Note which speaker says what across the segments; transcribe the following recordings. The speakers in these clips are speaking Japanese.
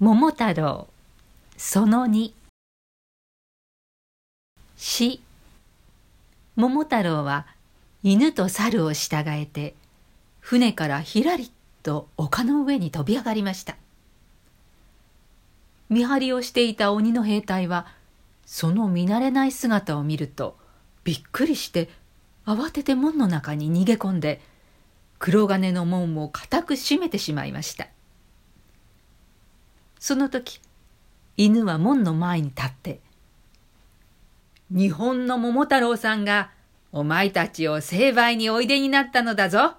Speaker 1: 桃太郎。その2詩桃太郎は犬と猿を従えて船からひらりと丘の上に飛び上がりました。見張りをしていた鬼の兵隊はその見慣れない姿を見るとびっくりして慌てて門の中に逃げ込んで黒金の門を固く閉めてしまいました。その時犬は門の前に立って「日本の桃太郎さんがお前たちを成敗においでになったのだぞ。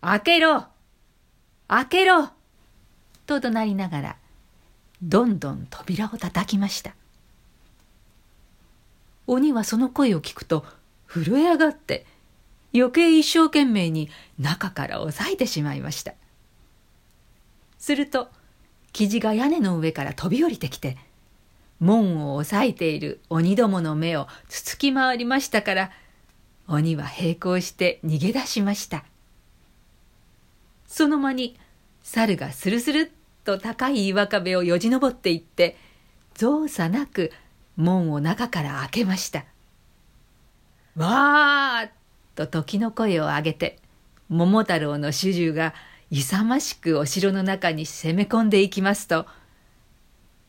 Speaker 1: 開けろ開けろ!」と怒鳴りながらどんどん扉を叩きました鬼はその声を聞くと震え上がって余計一生懸命に中から押さえてしまいましたすると生地が屋根の上から飛び降りてきて門を押さえている鬼どもの目をつつき回りましたから鬼は並行して逃げ出しましたその間に猿がスルスルっと高い岩壁をよじ登っていって造作なく門を中から開けました「わー!」と時の声を上げて桃太郎の主従が勇ましくお城の中に攻め込んでいきますと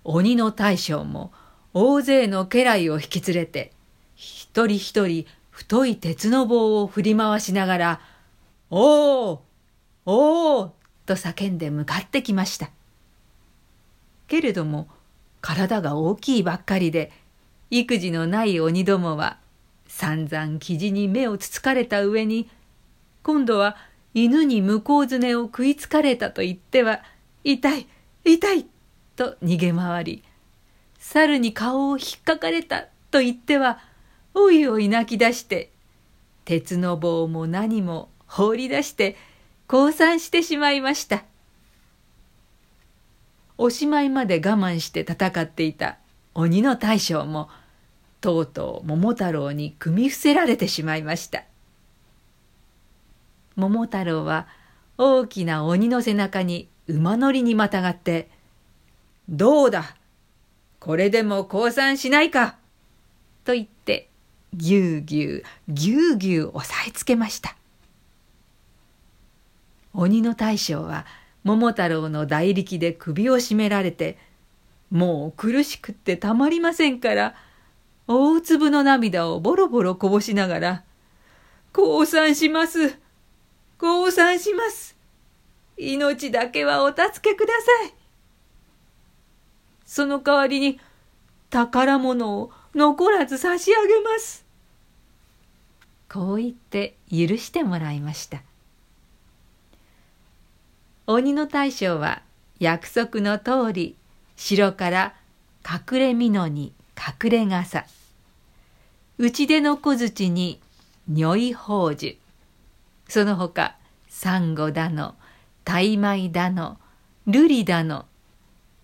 Speaker 1: 鬼の大将も大勢の家来を引き連れて一人一人太い鉄の棒を振り回しながら「おおおお!」と叫んで向かってきました。けれども体が大きいばっかりで育児のない鬼どもは散々生地に目をつつかれた上に今度は犬に向こうずねを食いつかれたと言っては痛い痛いと逃げ回り猿に顔をひっかかれたと言ってはおいおい泣き出して鉄の棒も何も放り出して降参してしまいました。おしまいまで我慢して戦っていた鬼の大将もとうとう桃太郎に組み伏せられてしまいました桃太郎は大きな鬼の背中に馬乗りにまたがって「どうだこれでも降参しないか!」と言ってぎゅうぎゅうぎゅうぎゅう押さえつけました鬼の大将は桃太郎の大力で首を絞められてもう苦しくってたまりませんから大粒の涙をボロボロこぼしながら「降参します降参します命だけはお助けください」その代わりに宝物を残らず差し上げます。こう言って許してもらいました。鬼の大将は約束の通り城から隠れ蓑に隠れ傘打ち出の小槌に如意宝珠その他サンゴだのタイマイだのルリだの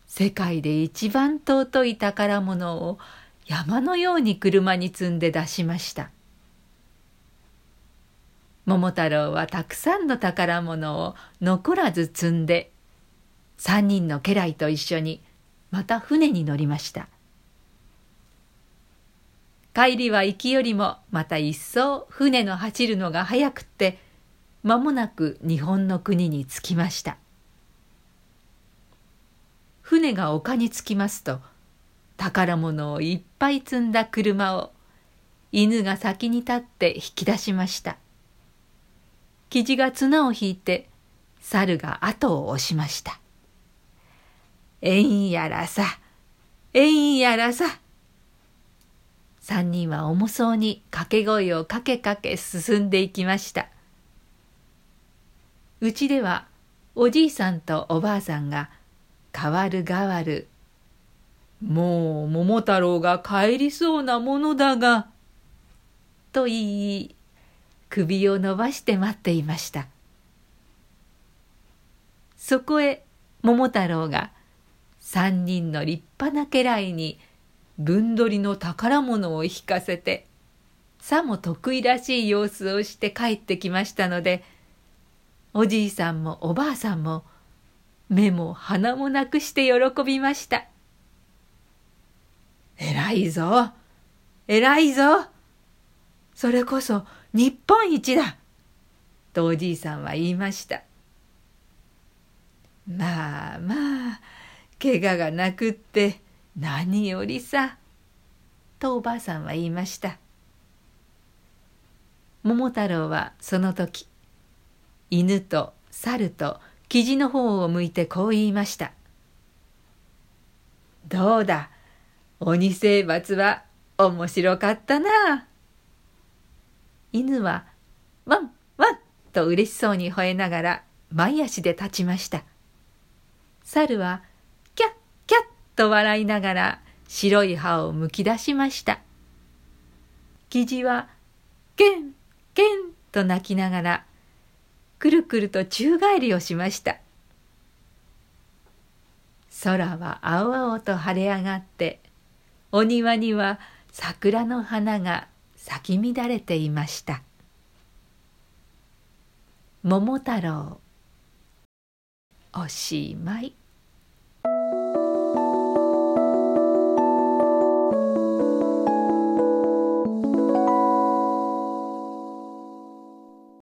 Speaker 1: 世界で一番尊い宝物を山のように車に積んで出しました。桃太郎はたくさんの宝物を残らず積んで三人の家来と一緒にまた船に乗りました帰りは行きよりもまた一層船の走るのが早くって間もなく日本の国に着きました船が丘に着きますと宝物をいっぱい積んだ車を犬が先に立って引き出しましたキジが綱を引いて猿が後を押しました。えんやらさ、えんやらさ。三人は重そうに掛け声をかけかけ進んでいきました。うちではおじいさんとおばあさんが変わる変わる。もう桃太郎が帰りそうなものだが、と言い、首を伸ばして待っていましたそこへ桃太郎が三人の立派な家来に分取りの宝物を引かせてさも得意らしい様子をして帰ってきましたのでおじいさんもおばあさんも目も鼻もなくして喜びました。偉いぞ。偉いぞ。それこそ日本一だ。とおじいさんは言いました。まあまあ怪我がなくって何よりさとおばあさんは言いました。桃太郎はその時犬と猿とキジの方を向いてこう言いました「どうだ？鬼征伐は面白かったな」犬は「ワンワン」と嬉しそうに吠えながら前足で立ちました。猿は「キャッキャッ」と笑いながら白い歯をむき出しました。キジは「ケンケン」と鳴きながらくるくると宙返りをしました。空は青々と晴れ上がってお庭には桜の花が咲き乱れていました。桃太郎おしまい。